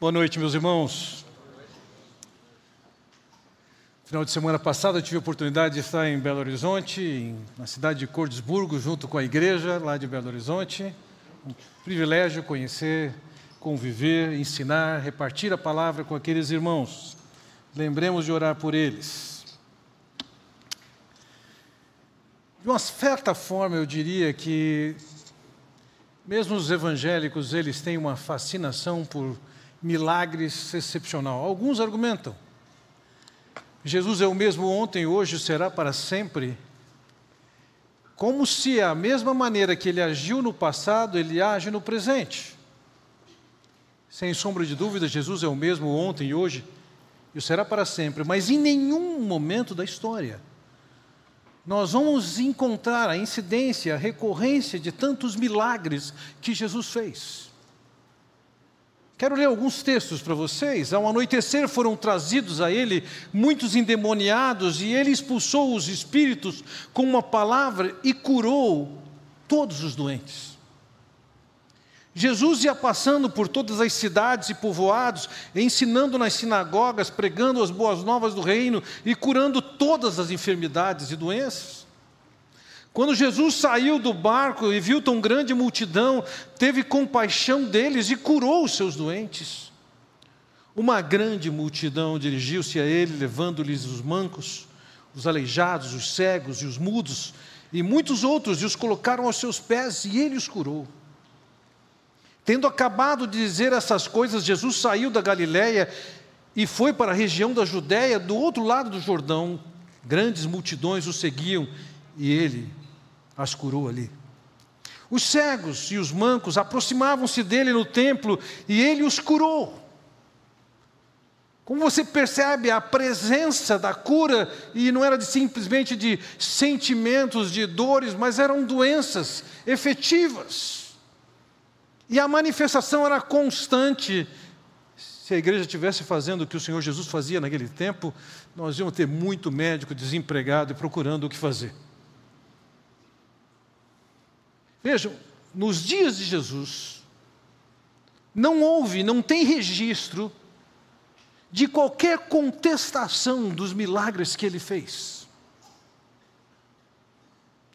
Boa noite, meus irmãos. Final de semana passado eu tive a oportunidade de estar em Belo Horizonte, na cidade de Cordesburgo, junto com a igreja lá de Belo Horizonte. Um privilégio conhecer, conviver, ensinar, repartir a palavra com aqueles irmãos. Lembremos de orar por eles. De uma certa forma, eu diria que, mesmo os evangélicos, eles têm uma fascinação por milagres excepcional. Alguns argumentam. Jesus é o mesmo ontem, hoje será para sempre. Como se a mesma maneira que ele agiu no passado, ele age no presente. Sem sombra de dúvida, Jesus é o mesmo ontem e hoje e será para sempre, mas em nenhum momento da história nós vamos encontrar a incidência, a recorrência de tantos milagres que Jesus fez. Quero ler alguns textos para vocês. Ao anoitecer foram trazidos a ele muitos endemoniados, e ele expulsou os espíritos com uma palavra e curou todos os doentes. Jesus ia passando por todas as cidades e povoados, ensinando nas sinagogas, pregando as boas novas do reino e curando todas as enfermidades e doenças. Quando Jesus saiu do barco e viu tão grande multidão, teve compaixão deles e curou os seus doentes. Uma grande multidão dirigiu-se a ele, levando-lhes os mancos, os aleijados, os cegos e os mudos, e muitos outros, e os colocaram aos seus pés, e ele os curou. Tendo acabado de dizer essas coisas, Jesus saiu da Galiléia e foi para a região da Judéia, do outro lado do Jordão. Grandes multidões o seguiam e ele as curou ali. Os cegos e os mancos aproximavam-se dele no templo e ele os curou. Como você percebe a presença da cura, e não era de, simplesmente de sentimentos, de dores, mas eram doenças efetivas. E a manifestação era constante. Se a igreja estivesse fazendo o que o Senhor Jesus fazia naquele tempo, nós íamos ter muito médico desempregado e procurando o que fazer. Vejam, nos dias de Jesus, não houve, não tem registro de qualquer contestação dos milagres que ele fez.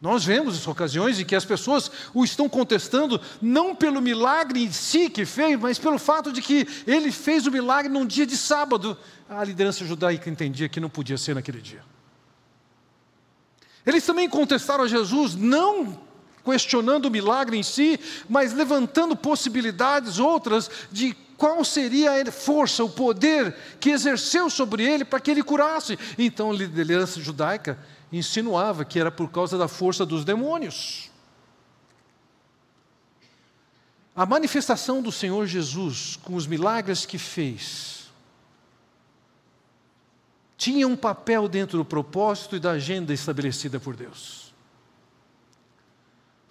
Nós vemos ocasiões em que as pessoas o estão contestando não pelo milagre em si que fez, mas pelo fato de que ele fez o milagre num dia de sábado. A liderança judaica entendia que não podia ser naquele dia. Eles também contestaram a Jesus não questionando o milagre em si, mas levantando possibilidades outras de qual seria a força, o poder que exerceu sobre ele para que ele curasse. Então a liderança judaica insinuava que era por causa da força dos demônios. A manifestação do Senhor Jesus com os milagres que fez tinha um papel dentro do propósito e da agenda estabelecida por Deus.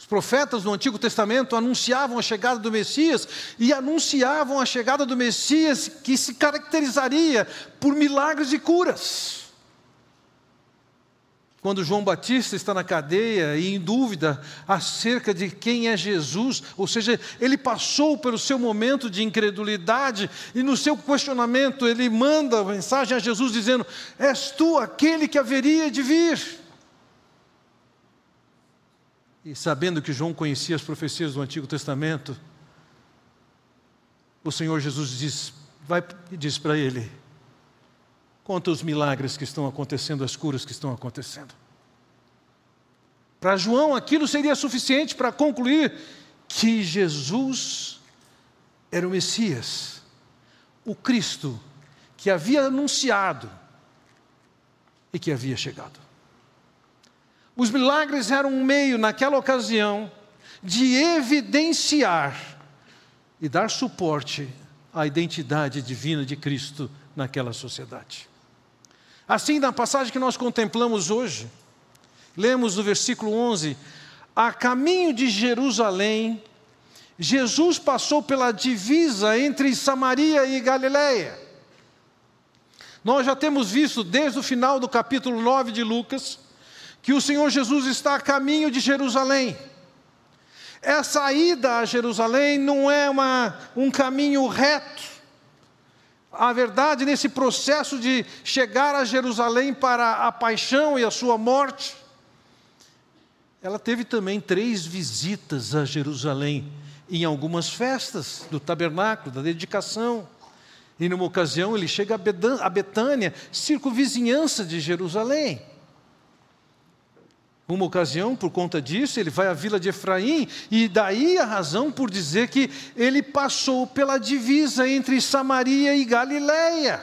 Os profetas do Antigo Testamento anunciavam a chegada do Messias e anunciavam a chegada do Messias que se caracterizaria por milagres e curas. Quando João Batista está na cadeia e em dúvida acerca de quem é Jesus, ou seja, ele passou pelo seu momento de incredulidade e no seu questionamento ele manda mensagem a Jesus dizendo: És tu aquele que haveria de vir. E sabendo que João conhecia as profecias do Antigo Testamento, o Senhor Jesus diz, vai e diz para ele: conta os milagres que estão acontecendo, as curas que estão acontecendo. Para João, aquilo seria suficiente para concluir que Jesus era o Messias, o Cristo que havia anunciado e que havia chegado. Os milagres eram um meio, naquela ocasião, de evidenciar e dar suporte à identidade divina de Cristo naquela sociedade. Assim, na passagem que nós contemplamos hoje, lemos no versículo 11: A caminho de Jerusalém, Jesus passou pela divisa entre Samaria e Galiléia. Nós já temos visto desde o final do capítulo 9 de Lucas que o Senhor Jesus está a caminho de Jerusalém. Essa ida a Jerusalém não é uma, um caminho reto, a verdade, nesse processo de chegar a Jerusalém para a paixão e a sua morte, ela teve também três visitas a Jerusalém, em algumas festas do tabernáculo, da dedicação. E numa ocasião ele chega a Betânia, circunvizinhança de Jerusalém. Uma ocasião, por conta disso, ele vai à vila de Efraim, e daí a razão por dizer que ele passou pela divisa entre Samaria e Galiléia.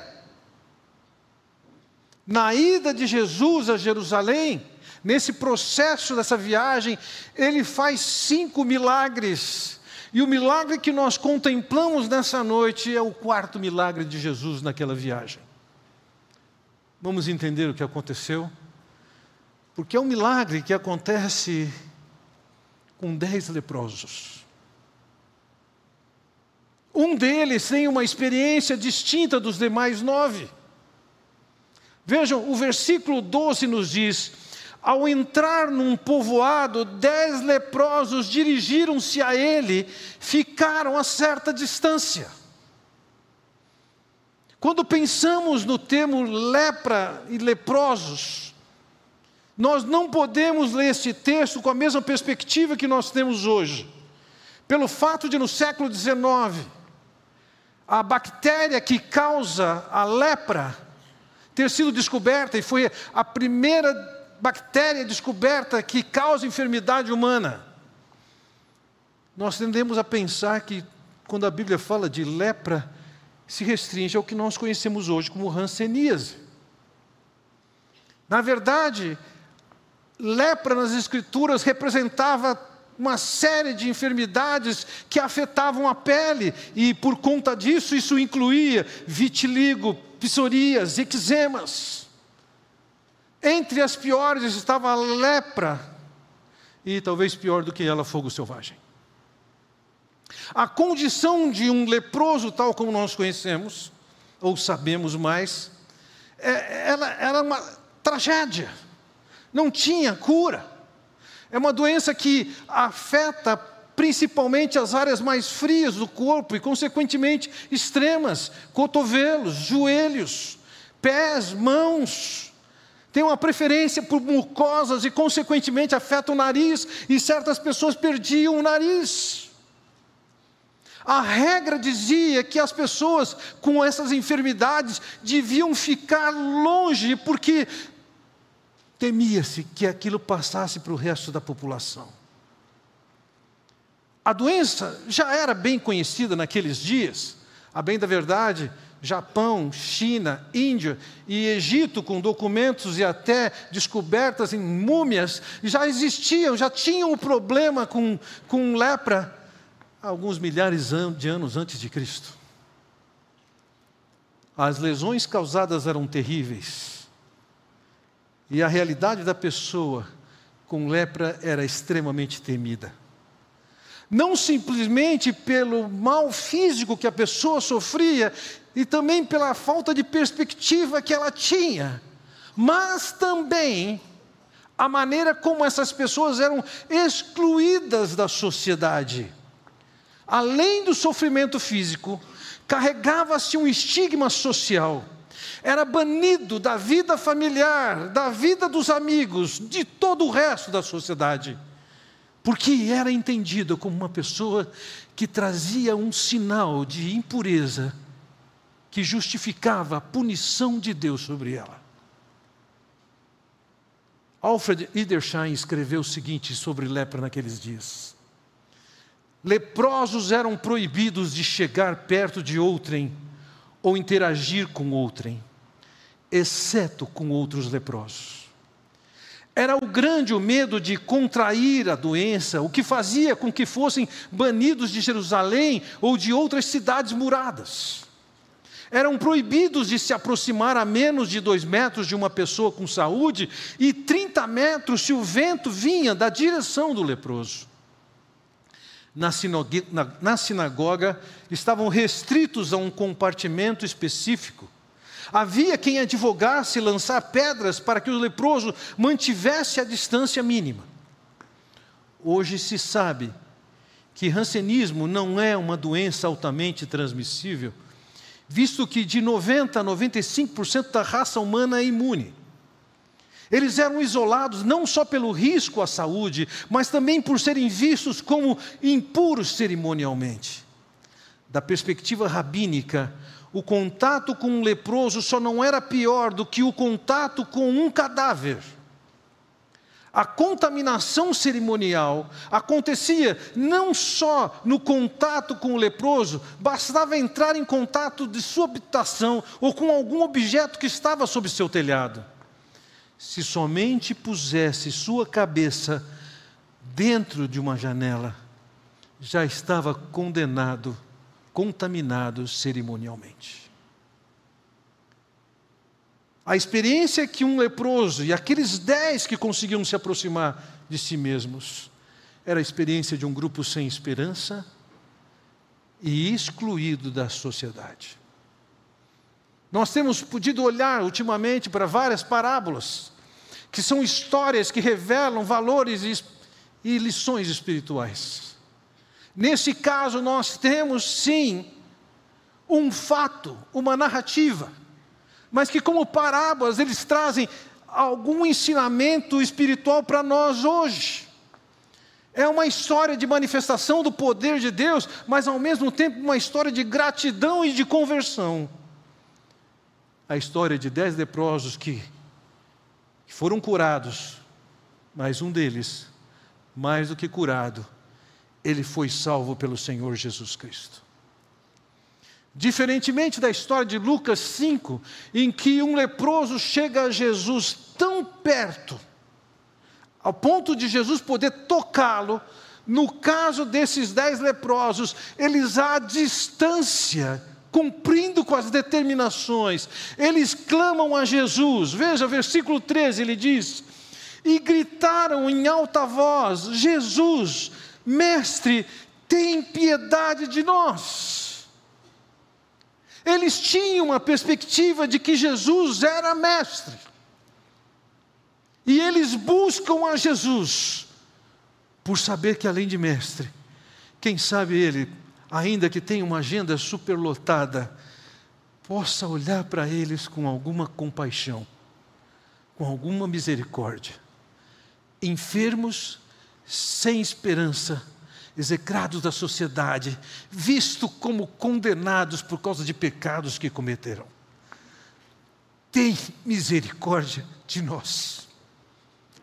Na ida de Jesus a Jerusalém, nesse processo dessa viagem, ele faz cinco milagres. E o milagre que nós contemplamos nessa noite é o quarto milagre de Jesus naquela viagem. Vamos entender o que aconteceu? Porque é um milagre que acontece com dez leprosos. Um deles tem uma experiência distinta dos demais nove. Vejam, o versículo 12 nos diz: Ao entrar num povoado, dez leprosos dirigiram-se a ele, ficaram a certa distância. Quando pensamos no termo lepra e leprosos, nós não podemos ler esse texto com a mesma perspectiva que nós temos hoje. Pelo fato de, no século XIX, a bactéria que causa a lepra ter sido descoberta, e foi a primeira bactéria descoberta que causa enfermidade humana. Nós tendemos a pensar que, quando a Bíblia fala de lepra, se restringe ao que nós conhecemos hoje como ranceníase. Na verdade, lepra nas Escrituras representava uma série de enfermidades que afetavam a pele, e por conta disso, isso incluía vitiligo, psoríase, eczemas. Entre as piores estava a lepra, e talvez pior do que ela, fogo selvagem. A condição de um leproso, tal como nós conhecemos, ou sabemos mais, é, ela era uma tragédia não tinha cura. É uma doença que afeta principalmente as áreas mais frias do corpo e, consequentemente, extremas: cotovelos, joelhos, pés, mãos. Tem uma preferência por mucosas e, consequentemente, afeta o nariz, e certas pessoas perdiam o nariz. A regra dizia que as pessoas com essas enfermidades deviam ficar longe, porque temia-se que aquilo passasse para o resto da população. A doença já era bem conhecida naqueles dias, a bem da verdade, Japão, China, Índia e Egito, com documentos e até descobertas em múmias, já existiam, já tinham o problema com, com lepra alguns milhares de anos antes de Cristo. As lesões causadas eram terríveis. E a realidade da pessoa com lepra era extremamente temida. Não simplesmente pelo mal físico que a pessoa sofria, e também pela falta de perspectiva que ela tinha, mas também a maneira como essas pessoas eram excluídas da sociedade. Além do sofrimento físico, carregava-se um estigma social era banido da vida familiar, da vida dos amigos, de todo o resto da sociedade, porque era entendido como uma pessoa que trazia um sinal de impureza que justificava a punição de Deus sobre ela. Alfred Edersheim escreveu o seguinte sobre lepra naqueles dias: Leprosos eram proibidos de chegar perto de outrem ou interagir com outrem exceto com outros leprosos. Era o grande o medo de contrair a doença, o que fazia com que fossem banidos de Jerusalém ou de outras cidades muradas. Eram proibidos de se aproximar a menos de dois metros de uma pessoa com saúde e 30 metros se o vento vinha da direção do leproso. Na na sinagoga estavam restritos a um compartimento específico Havia quem advogasse lançar pedras para que o leproso mantivesse a distância mínima. Hoje se sabe que rancenismo não é uma doença altamente transmissível, visto que de 90 a 95% da raça humana é imune. Eles eram isolados não só pelo risco à saúde, mas também por serem vistos como impuros cerimonialmente. Da perspectiva rabínica, o contato com um leproso só não era pior do que o contato com um cadáver. A contaminação cerimonial acontecia não só no contato com o leproso, bastava entrar em contato de sua habitação ou com algum objeto que estava sob seu telhado. Se somente pusesse sua cabeça dentro de uma janela, já estava condenado, contaminado cerimonialmente. A experiência que um leproso e aqueles dez que conseguiam se aproximar de si mesmos era a experiência de um grupo sem esperança e excluído da sociedade. Nós temos podido olhar ultimamente para várias parábolas, que são histórias que revelam valores e lições espirituais. Nesse caso, nós temos sim um fato, uma narrativa mas que, como parábolas, eles trazem algum ensinamento espiritual para nós hoje. É uma história de manifestação do poder de Deus, mas ao mesmo tempo uma história de gratidão e de conversão. A história de dez leprosos que, que foram curados, mas um deles, mais do que curado, ele foi salvo pelo Senhor Jesus Cristo. Diferentemente da história de Lucas 5, em que um leproso chega a Jesus tão perto, ao ponto de Jesus poder tocá-lo, no caso desses dez leprosos, eles à distância, cumprindo com as determinações, eles clamam a Jesus. Veja, versículo 13, ele diz: E gritaram em alta voz: Jesus, Mestre, tem piedade de nós. Eles tinham a perspectiva de que Jesus era mestre. E eles buscam a Jesus, por saber que além de mestre, quem sabe ele, ainda que tenha uma agenda superlotada, possa olhar para eles com alguma compaixão, com alguma misericórdia. Enfermos, sem esperança, execrados da sociedade, vistos como condenados por causa de pecados que cometeram. Tem misericórdia de nós.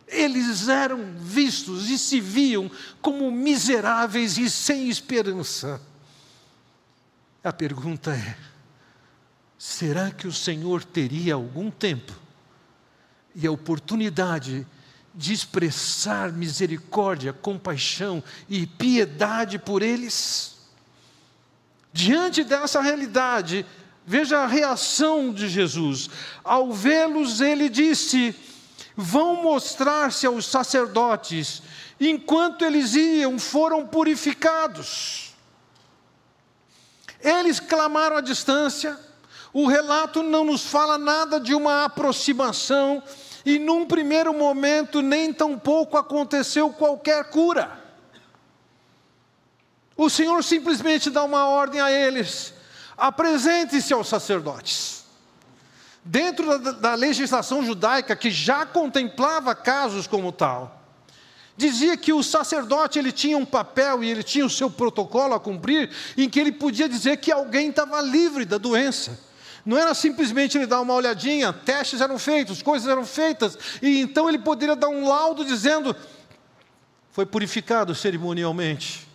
Eles eram vistos e se viam como miseráveis e sem esperança. A pergunta é: será que o Senhor teria algum tempo e a oportunidade de expressar misericórdia, compaixão e piedade por eles. Diante dessa realidade, veja a reação de Jesus. Ao vê-los, ele disse: Vão mostrar-se aos sacerdotes. Enquanto eles iam, foram purificados. Eles clamaram à distância. O relato não nos fala nada de uma aproximação e num primeiro momento nem tampouco aconteceu qualquer cura. O Senhor simplesmente dá uma ordem a eles: apresente-se aos sacerdotes. Dentro da, da legislação judaica, que já contemplava casos como tal, dizia que o sacerdote ele tinha um papel e ele tinha o seu protocolo a cumprir, em que ele podia dizer que alguém estava livre da doença. Não era simplesmente ele dar uma olhadinha, testes eram feitos, coisas eram feitas, e então ele poderia dar um laudo dizendo: foi purificado cerimonialmente.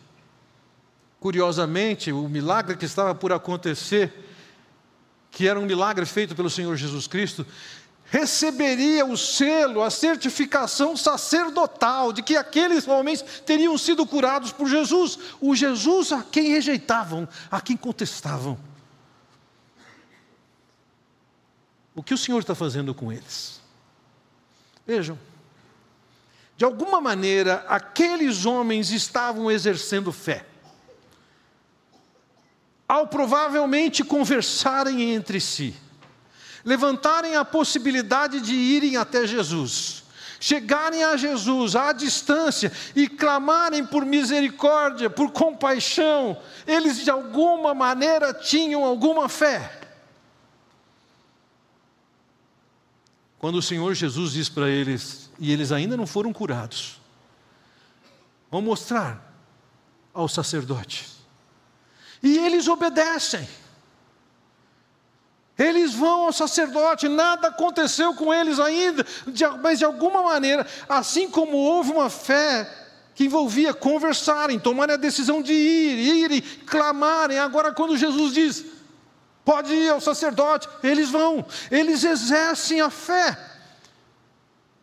Curiosamente, o milagre que estava por acontecer, que era um milagre feito pelo Senhor Jesus Cristo, receberia o selo, a certificação sacerdotal de que aqueles homens teriam sido curados por Jesus, o Jesus a quem rejeitavam, a quem contestavam. O que o Senhor está fazendo com eles. Vejam, de alguma maneira, aqueles homens estavam exercendo fé. Ao provavelmente conversarem entre si, levantarem a possibilidade de irem até Jesus, chegarem a Jesus à distância e clamarem por misericórdia, por compaixão, eles de alguma maneira tinham alguma fé. Quando o Senhor Jesus diz para eles, e eles ainda não foram curados, vão mostrar ao sacerdote. E eles obedecem. Eles vão ao sacerdote, nada aconteceu com eles ainda, mas de alguma maneira, assim como houve uma fé que envolvia conversarem, tomarem a decisão de ir, irem, clamarem. Agora, quando Jesus diz, pode ir ao sacerdote, eles vão, eles exercem a fé.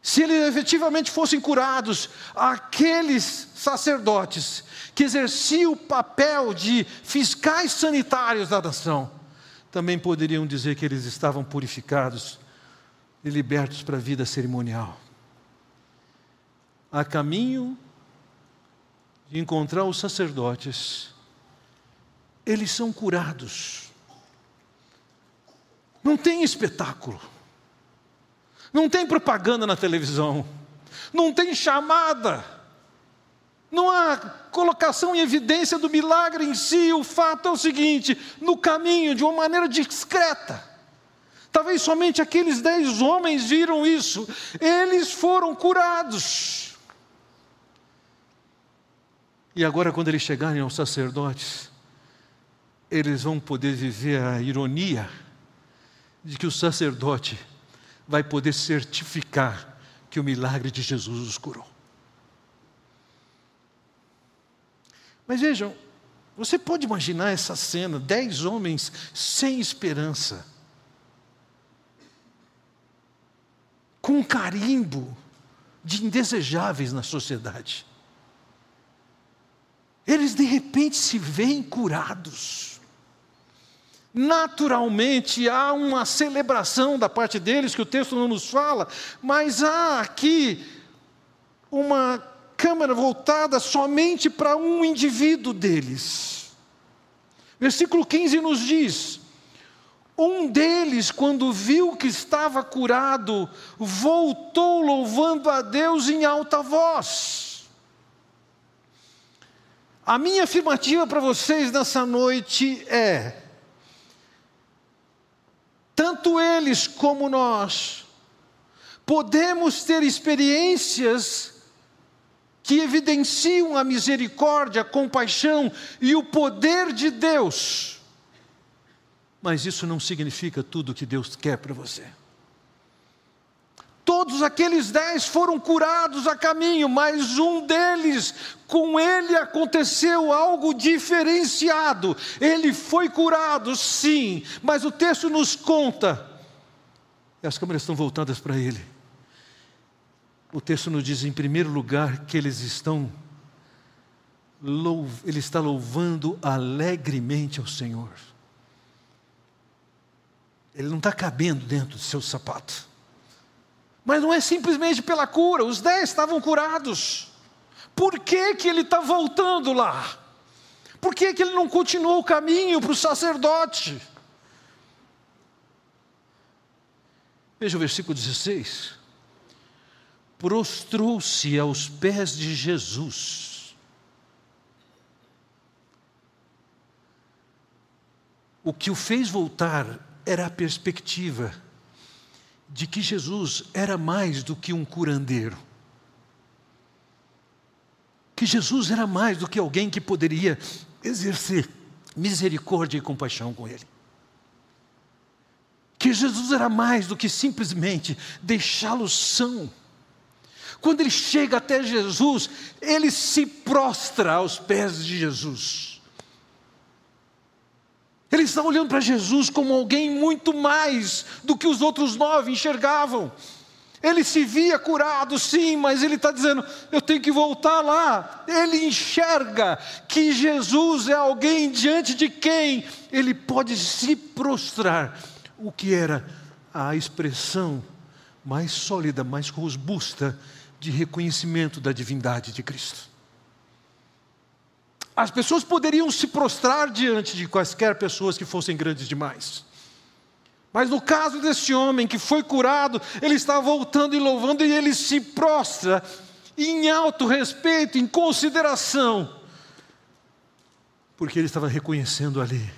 Se eles efetivamente fossem curados, aqueles sacerdotes que exerciam o papel de fiscais sanitários da nação, também poderiam dizer que eles estavam purificados e libertos para a vida cerimonial. A caminho de encontrar os sacerdotes, eles são curados. Não tem espetáculo, não tem propaganda na televisão, não tem chamada, não há colocação em evidência do milagre em si. O fato é o seguinte: no caminho, de uma maneira discreta, talvez somente aqueles dez homens viram isso, eles foram curados. E agora, quando eles chegarem aos sacerdotes, eles vão poder viver a ironia de que o sacerdote vai poder certificar que o milagre de Jesus os curou. Mas vejam, você pode imaginar essa cena: dez homens sem esperança, com um carimbo de indesejáveis na sociedade eles de repente se veem curados. Naturalmente há uma celebração da parte deles que o texto não nos fala, mas há aqui uma câmera voltada somente para um indivíduo deles. Versículo 15 nos diz: Um deles, quando viu que estava curado, voltou louvando a Deus em alta voz. A minha afirmativa para vocês nessa noite é: tanto eles como nós podemos ter experiências que evidenciam a misericórdia, a compaixão e o poder de Deus, mas isso não significa tudo o que Deus quer para você. Todos aqueles dez foram curados a caminho, mas um deles, com ele aconteceu algo diferenciado. Ele foi curado, sim, mas o texto nos conta, e as câmeras estão voltadas para ele. O texto nos diz, em primeiro lugar, que eles estão, ele está louvando alegremente ao Senhor. Ele não está cabendo dentro do seu sapato. Mas não é simplesmente pela cura, os dez estavam curados. Por que, que ele está voltando lá? Por que, que ele não continuou o caminho para o sacerdote? Veja o versículo 16. Prostrou-se aos pés de Jesus. O que o fez voltar era a perspectiva de que Jesus era mais do que um curandeiro. Que Jesus era mais do que alguém que poderia exercer misericórdia e compaixão com ele. Que Jesus era mais do que simplesmente deixá-lo são. Quando ele chega até Jesus, ele se prostra aos pés de Jesus. Está olhando para Jesus como alguém muito mais do que os outros nove enxergavam. Ele se via curado, sim, mas ele está dizendo: eu tenho que voltar lá. Ele enxerga que Jesus é alguém diante de quem ele pode se prostrar, o que era a expressão mais sólida, mais robusta de reconhecimento da divindade de Cristo. As pessoas poderiam se prostrar diante de quaisquer pessoas que fossem grandes demais. Mas no caso desse homem que foi curado, ele está voltando e louvando e ele se prostra em alto respeito, em consideração, porque ele estava reconhecendo ali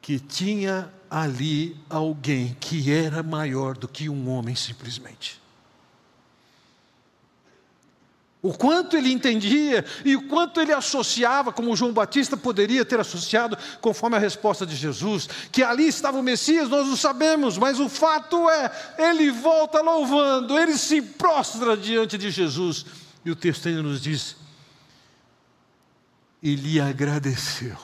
que tinha ali alguém que era maior do que um homem simplesmente. O quanto ele entendia e o quanto ele associava, como João Batista poderia ter associado, conforme a resposta de Jesus, que ali estava o Messias, nós não sabemos, mas o fato é, ele volta louvando, ele se prostra diante de Jesus, e o texto ainda nos diz: e lhe agradeceu.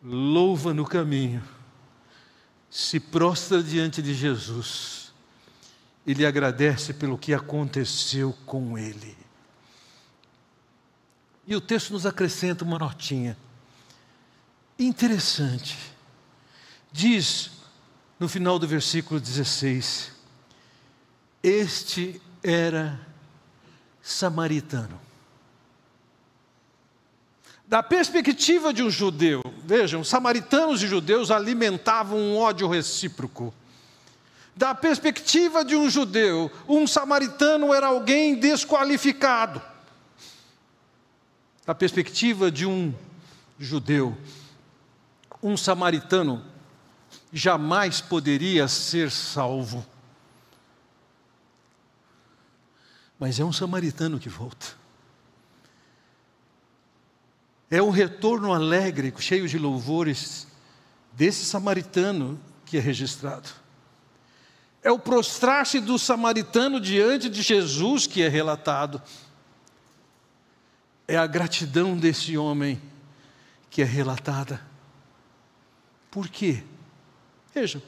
Louva no caminho, se prostra diante de Jesus e lhe agradece pelo que aconteceu com ele. E o texto nos acrescenta uma notinha interessante. Diz no final do versículo 16: Este era samaritano. Da perspectiva de um judeu, vejam, samaritanos e judeus alimentavam um ódio recíproco. Da perspectiva de um judeu, um samaritano era alguém desqualificado. Da perspectiva de um judeu, um samaritano jamais poderia ser salvo. Mas é um samaritano que volta. É um retorno alegre, cheio de louvores, desse samaritano que é registrado. É o prostrar-se do samaritano diante de Jesus que é relatado. É a gratidão desse homem que é relatada. Por quê? Vejam.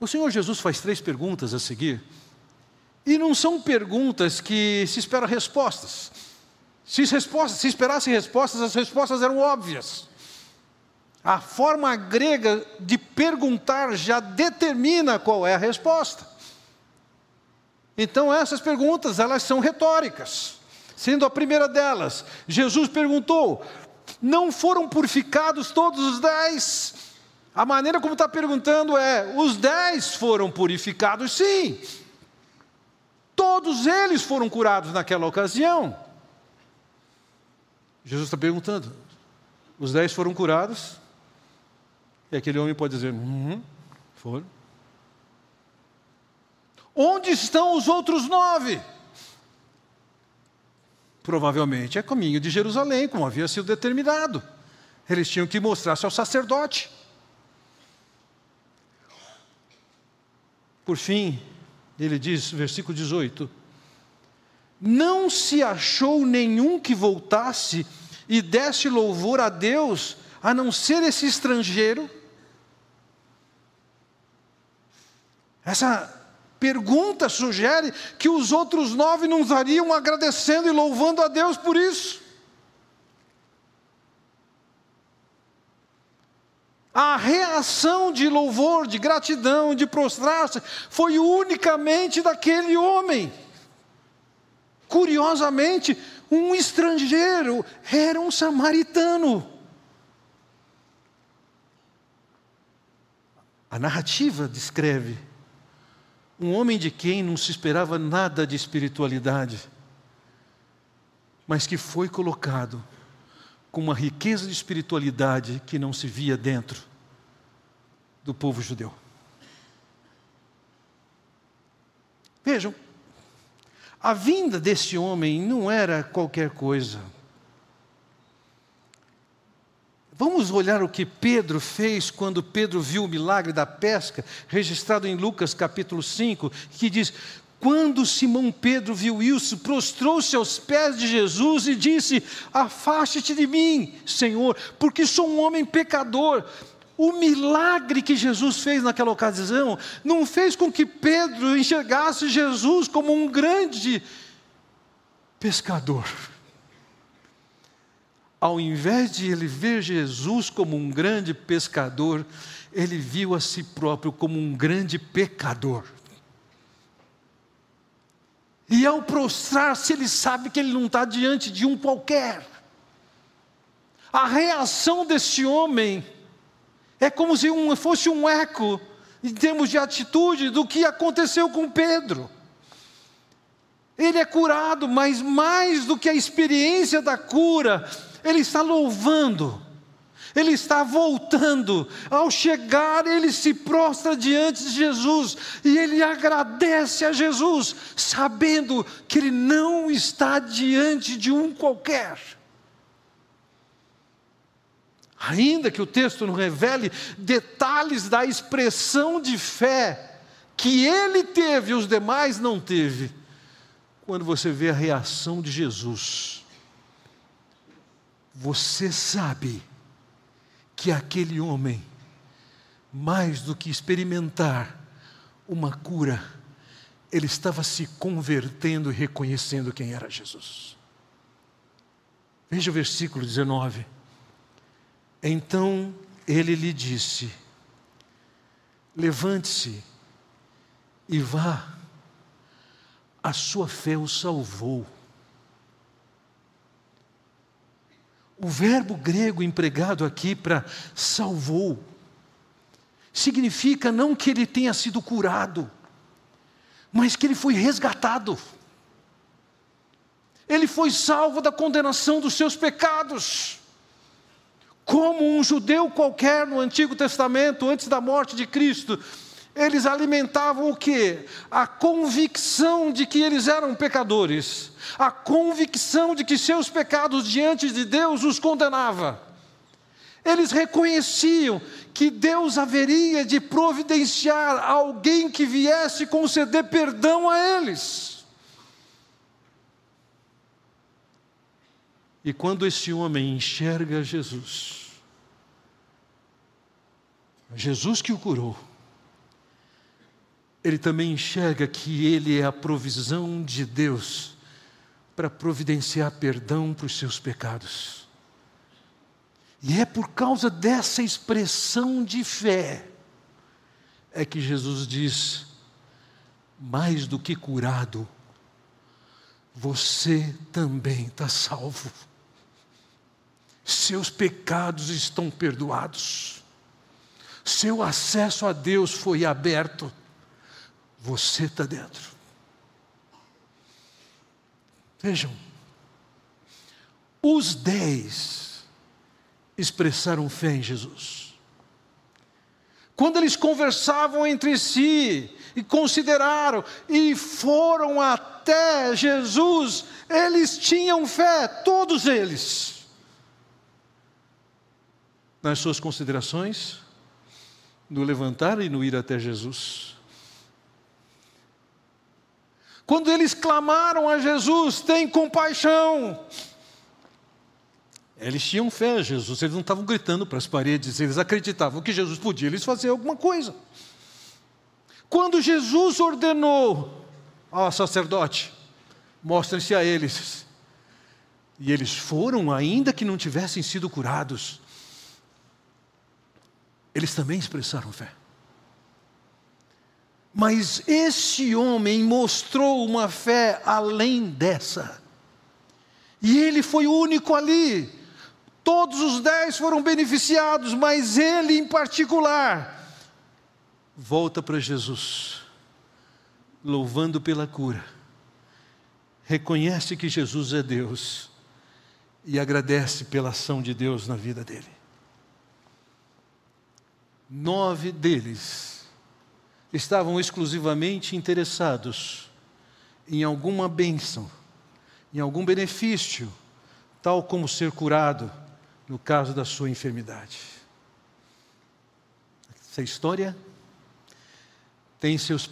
O Senhor Jesus faz três perguntas a seguir. E não são perguntas que se esperam respostas. Se, respostas, se esperasse respostas, as respostas eram óbvias. A forma grega de perguntar já determina qual é a resposta. Então essas perguntas, elas são retóricas. Sendo a primeira delas, Jesus perguntou: não foram purificados todos os dez? A maneira como está perguntando é: os dez foram purificados, sim. Todos eles foram curados naquela ocasião. Jesus está perguntando: os dez foram curados? Aquele homem pode dizer: Uhum, foram. Onde estão os outros nove? Provavelmente é caminho de Jerusalém, como havia sido determinado. Eles tinham que mostrar-se ao sacerdote. Por fim, ele diz, versículo 18: Não se achou nenhum que voltasse e desse louvor a Deus, a não ser esse estrangeiro Essa pergunta sugere que os outros nove não estariam agradecendo e louvando a Deus por isso. A reação de louvor, de gratidão, de prostrar-se, foi unicamente daquele homem. Curiosamente, um estrangeiro era um samaritano. A narrativa descreve um homem de quem não se esperava nada de espiritualidade, mas que foi colocado com uma riqueza de espiritualidade que não se via dentro do povo judeu. Vejam, a vinda desse homem não era qualquer coisa. Vamos olhar o que Pedro fez quando Pedro viu o milagre da pesca, registrado em Lucas capítulo 5, que diz: Quando Simão Pedro viu isso, prostrou-se aos pés de Jesus e disse: Afaste-te de mim, Senhor, porque sou um homem pecador. O milagre que Jesus fez naquela ocasião não fez com que Pedro enxergasse Jesus como um grande pescador ao invés de ele ver Jesus como um grande pescador, ele viu a si próprio como um grande pecador. E ao prostrar-se, ele sabe que ele não está diante de um qualquer. A reação desse homem é como se um, fosse um eco, em termos de atitude, do que aconteceu com Pedro. Ele é curado, mas mais do que a experiência da cura, ele está louvando, Ele está voltando. Ao chegar, ele se prostra diante de Jesus e ele agradece a Jesus, sabendo que ele não está diante de um qualquer. Ainda que o texto não revele detalhes da expressão de fé que ele teve e os demais não teve, quando você vê a reação de Jesus, você sabe que aquele homem, mais do que experimentar uma cura, ele estava se convertendo e reconhecendo quem era Jesus. Veja o versículo 19. Então ele lhe disse: Levante-se e vá, a sua fé o salvou. O verbo grego empregado aqui para salvou significa não que ele tenha sido curado, mas que ele foi resgatado. Ele foi salvo da condenação dos seus pecados. Como um judeu qualquer no Antigo Testamento, antes da morte de Cristo, eles alimentavam o que? A convicção de que eles eram pecadores, a convicção de que seus pecados diante de Deus os condenava. Eles reconheciam que Deus haveria de providenciar alguém que viesse conceder perdão a eles. E quando esse homem enxerga Jesus, Jesus que o curou, ele também enxerga que ele é a provisão de Deus para providenciar perdão para os seus pecados. E é por causa dessa expressão de fé é que Jesus diz: mais do que curado, você também está salvo. Seus pecados estão perdoados. Seu acesso a Deus foi aberto. Você está dentro. Vejam, os dez expressaram fé em Jesus. Quando eles conversavam entre si e consideraram e foram até Jesus, eles tinham fé, todos eles. Nas suas considerações, no levantar e no ir até Jesus. Quando eles clamaram a Jesus, tem compaixão. Eles tinham fé a Jesus, eles não estavam gritando para as paredes, eles acreditavam que Jesus podia eles fazer alguma coisa. Quando Jesus ordenou ao sacerdote, mostrem-se a eles. E eles foram, ainda que não tivessem sido curados. Eles também expressaram fé. Mas esse homem mostrou uma fé além dessa. E ele foi o único ali. Todos os dez foram beneficiados, mas ele em particular volta para Jesus, louvando pela cura. Reconhece que Jesus é Deus e agradece pela ação de Deus na vida dele. Nove deles estavam exclusivamente interessados em alguma bênção, em algum benefício, tal como ser curado no caso da sua enfermidade. Essa história tem seus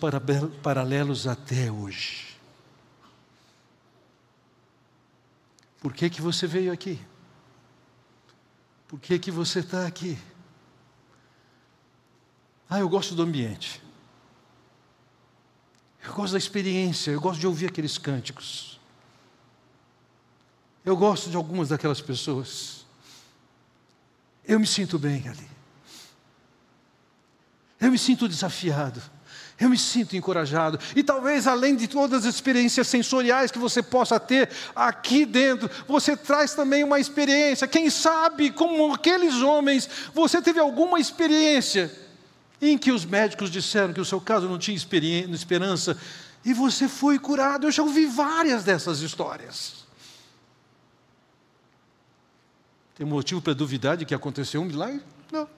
paralelos até hoje. Por que, que você veio aqui? Por que, que você está aqui? Ah, eu gosto do ambiente. Eu gosto da experiência, eu gosto de ouvir aqueles cânticos. Eu gosto de algumas daquelas pessoas. Eu me sinto bem ali. Eu me sinto desafiado. Eu me sinto encorajado. E talvez, além de todas as experiências sensoriais que você possa ter aqui dentro, você traz também uma experiência. Quem sabe, como aqueles homens, você teve alguma experiência em que os médicos disseram que o seu caso não tinha esperança e você foi curado. Eu já ouvi várias dessas histórias. Tem motivo para duvidar de que aconteceu um milagre? Não.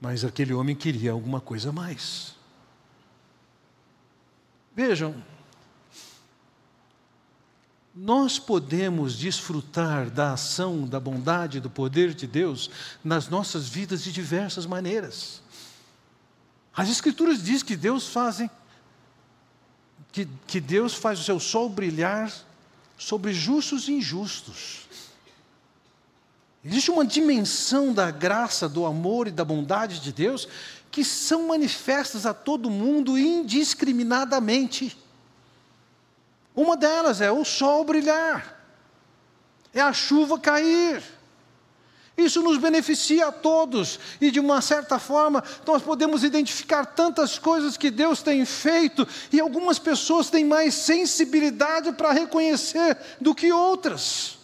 Mas aquele homem queria alguma coisa mais. Vejam, nós podemos desfrutar da ação, da bondade, do poder de Deus nas nossas vidas de diversas maneiras. As Escrituras dizem que Deus fazem, que, que Deus faz o seu sol brilhar sobre justos e injustos. Existe uma dimensão da graça, do amor e da bondade de Deus que são manifestas a todo mundo indiscriminadamente. Uma delas é o sol brilhar, é a chuva cair. Isso nos beneficia a todos, e de uma certa forma nós podemos identificar tantas coisas que Deus tem feito, e algumas pessoas têm mais sensibilidade para reconhecer do que outras.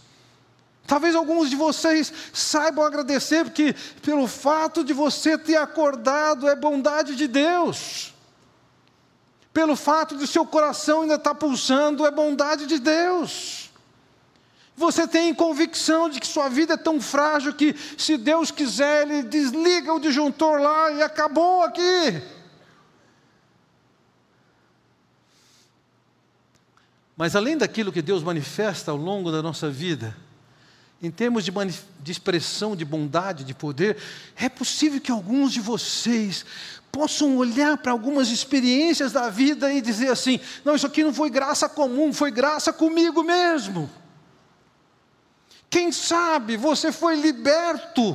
Talvez alguns de vocês saibam agradecer, porque pelo fato de você ter acordado é bondade de Deus. Pelo fato de seu coração ainda estar pulsando é bondade de Deus. Você tem convicção de que sua vida é tão frágil que, se Deus quiser, Ele desliga o disjuntor lá e acabou aqui. Mas além daquilo que Deus manifesta ao longo da nossa vida, em termos de, de, expressão de bondade, de poder, é possível que alguns de vocês possam olhar para algumas experiências da vida e dizer assim: não, isso aqui não foi graça comum, foi graça comigo mesmo. Quem sabe você foi liberto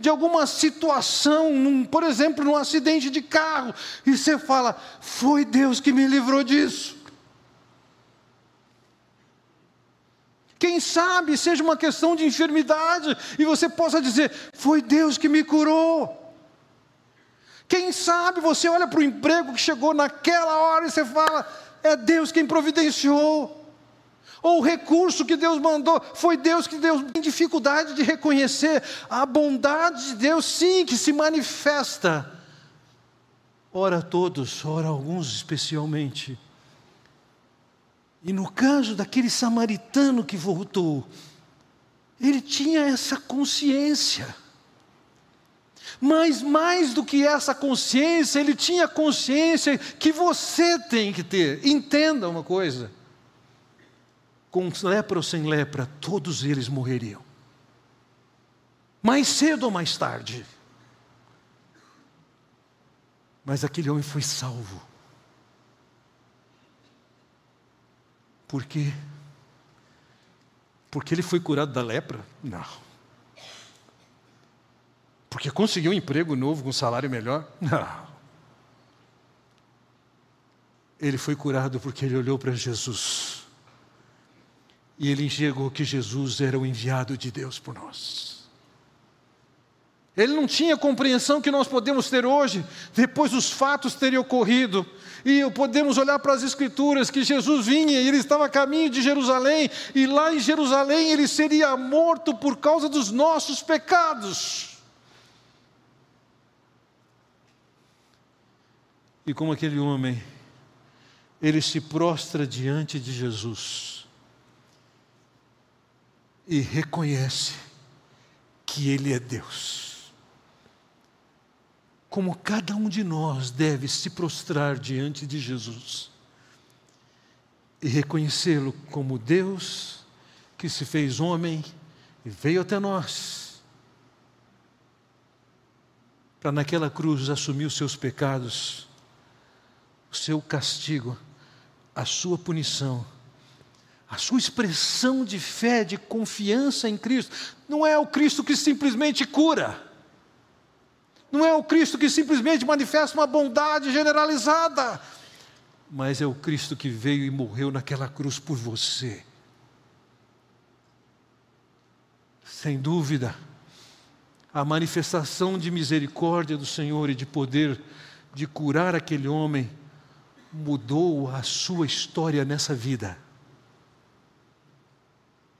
de alguma situação, num, por exemplo, num acidente de carro, e você fala: foi Deus que me livrou disso. Quem sabe seja uma questão de enfermidade e você possa dizer: Foi Deus que me curou. Quem sabe você olha para o emprego que chegou naquela hora e você fala: É Deus quem providenciou. Ou o recurso que Deus mandou, foi Deus que Deus tem dificuldade de reconhecer a bondade de Deus, sim, que se manifesta. Ora todos, ora alguns especialmente. E no caso daquele samaritano que voltou, ele tinha essa consciência. Mas mais do que essa consciência, ele tinha consciência que você tem que ter. Entenda uma coisa: com lepra ou sem lepra, todos eles morreriam. Mais cedo ou mais tarde. Mas aquele homem foi salvo Por quê? Porque ele foi curado da lepra? Não. Porque conseguiu um emprego novo com um salário melhor? Não. Ele foi curado porque ele olhou para Jesus. E ele enxergou que Jesus era o enviado de Deus por nós. Ele não tinha a compreensão que nós podemos ter hoje, depois dos fatos terem ocorrido. E podemos olhar para as Escrituras que Jesus vinha e ele estava a caminho de Jerusalém, e lá em Jerusalém ele seria morto por causa dos nossos pecados. E como aquele homem, ele se prostra diante de Jesus e reconhece que Ele é Deus. Como cada um de nós deve se prostrar diante de Jesus e reconhecê-lo como Deus que se fez homem e veio até nós para naquela cruz assumir os seus pecados, o seu castigo, a sua punição, a sua expressão de fé, de confiança em Cristo. Não é o Cristo que simplesmente cura não é o Cristo que simplesmente manifesta uma bondade generalizada, mas é o Cristo que veio e morreu naquela cruz por você. Sem dúvida, a manifestação de misericórdia do Senhor e de poder de curar aquele homem mudou a sua história nessa vida.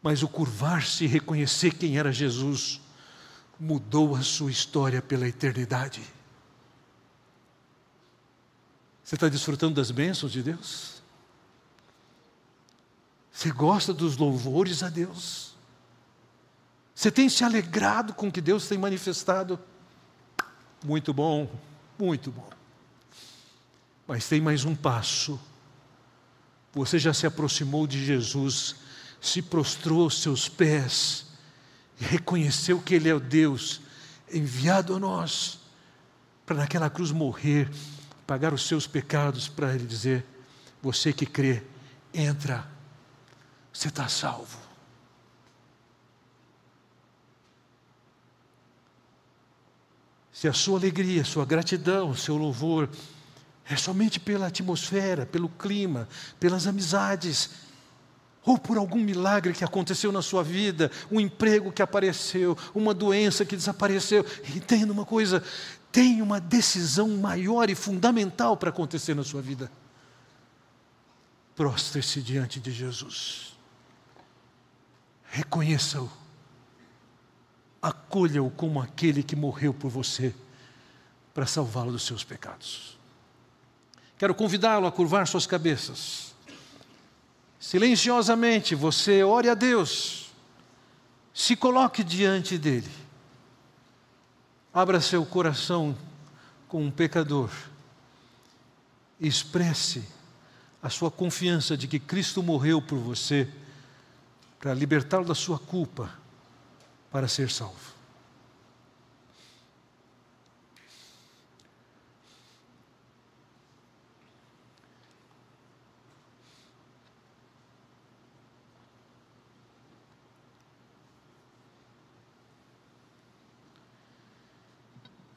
Mas o curvar-se e reconhecer quem era Jesus mudou a sua história pela eternidade. Você está desfrutando das bênçãos de Deus? Você gosta dos louvores a Deus? Você tem se alegrado com o que Deus tem manifestado? Muito bom, muito bom. Mas tem mais um passo. Você já se aproximou de Jesus, se prostrou aos seus pés e reconheceu que Ele é o Deus enviado a nós para naquela cruz morrer, pagar os seus pecados, para Ele dizer: Você que crê, entra, você está salvo. Se a sua alegria, a sua gratidão, o seu louvor é somente pela atmosfera, pelo clima, pelas amizades, ou por algum milagre que aconteceu na sua vida, um emprego que apareceu, uma doença que desapareceu. Entenda uma coisa: tem uma decisão maior e fundamental para acontecer na sua vida. Prostre-se diante de Jesus. Reconheça-o. Acolha-o como aquele que morreu por você para salvá-lo dos seus pecados. Quero convidá-lo a curvar suas cabeças. Silenciosamente, você ore a Deus. Se coloque diante dele. Abra seu coração com um pecador. Expresse a sua confiança de que Cristo morreu por você para libertá-lo da sua culpa, para ser salvo.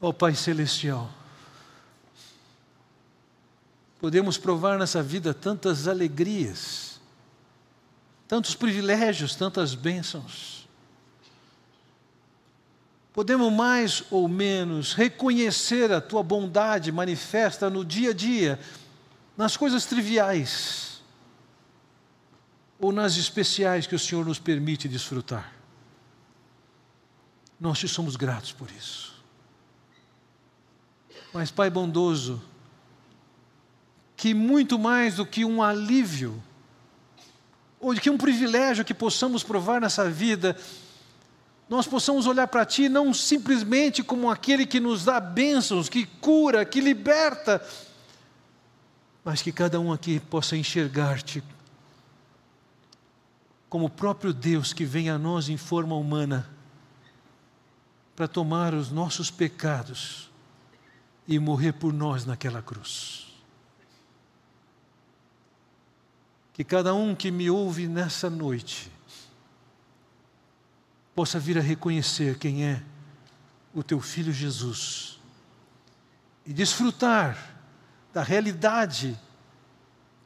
Ó Pai Celestial, podemos provar nessa vida tantas alegrias, tantos privilégios, tantas bênçãos. Podemos mais ou menos reconhecer a tua bondade manifesta no dia a dia, nas coisas triviais ou nas especiais que o Senhor nos permite desfrutar. Nós te somos gratos por isso. Mas, Pai bondoso, que muito mais do que um alívio, ou de que um privilégio que possamos provar nessa vida, nós possamos olhar para Ti não simplesmente como aquele que nos dá bênçãos, que cura, que liberta, mas que cada um aqui possa enxergar-te como o próprio Deus que vem a nós em forma humana para tomar os nossos pecados e morrer por nós naquela cruz. Que cada um que me ouve nessa noite possa vir a reconhecer quem é o teu filho Jesus e desfrutar da realidade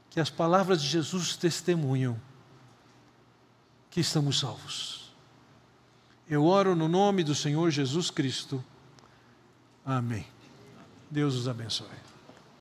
que as palavras de Jesus testemunham que estamos salvos. Eu oro no nome do Senhor Jesus Cristo. Amém. Deus os abençoe.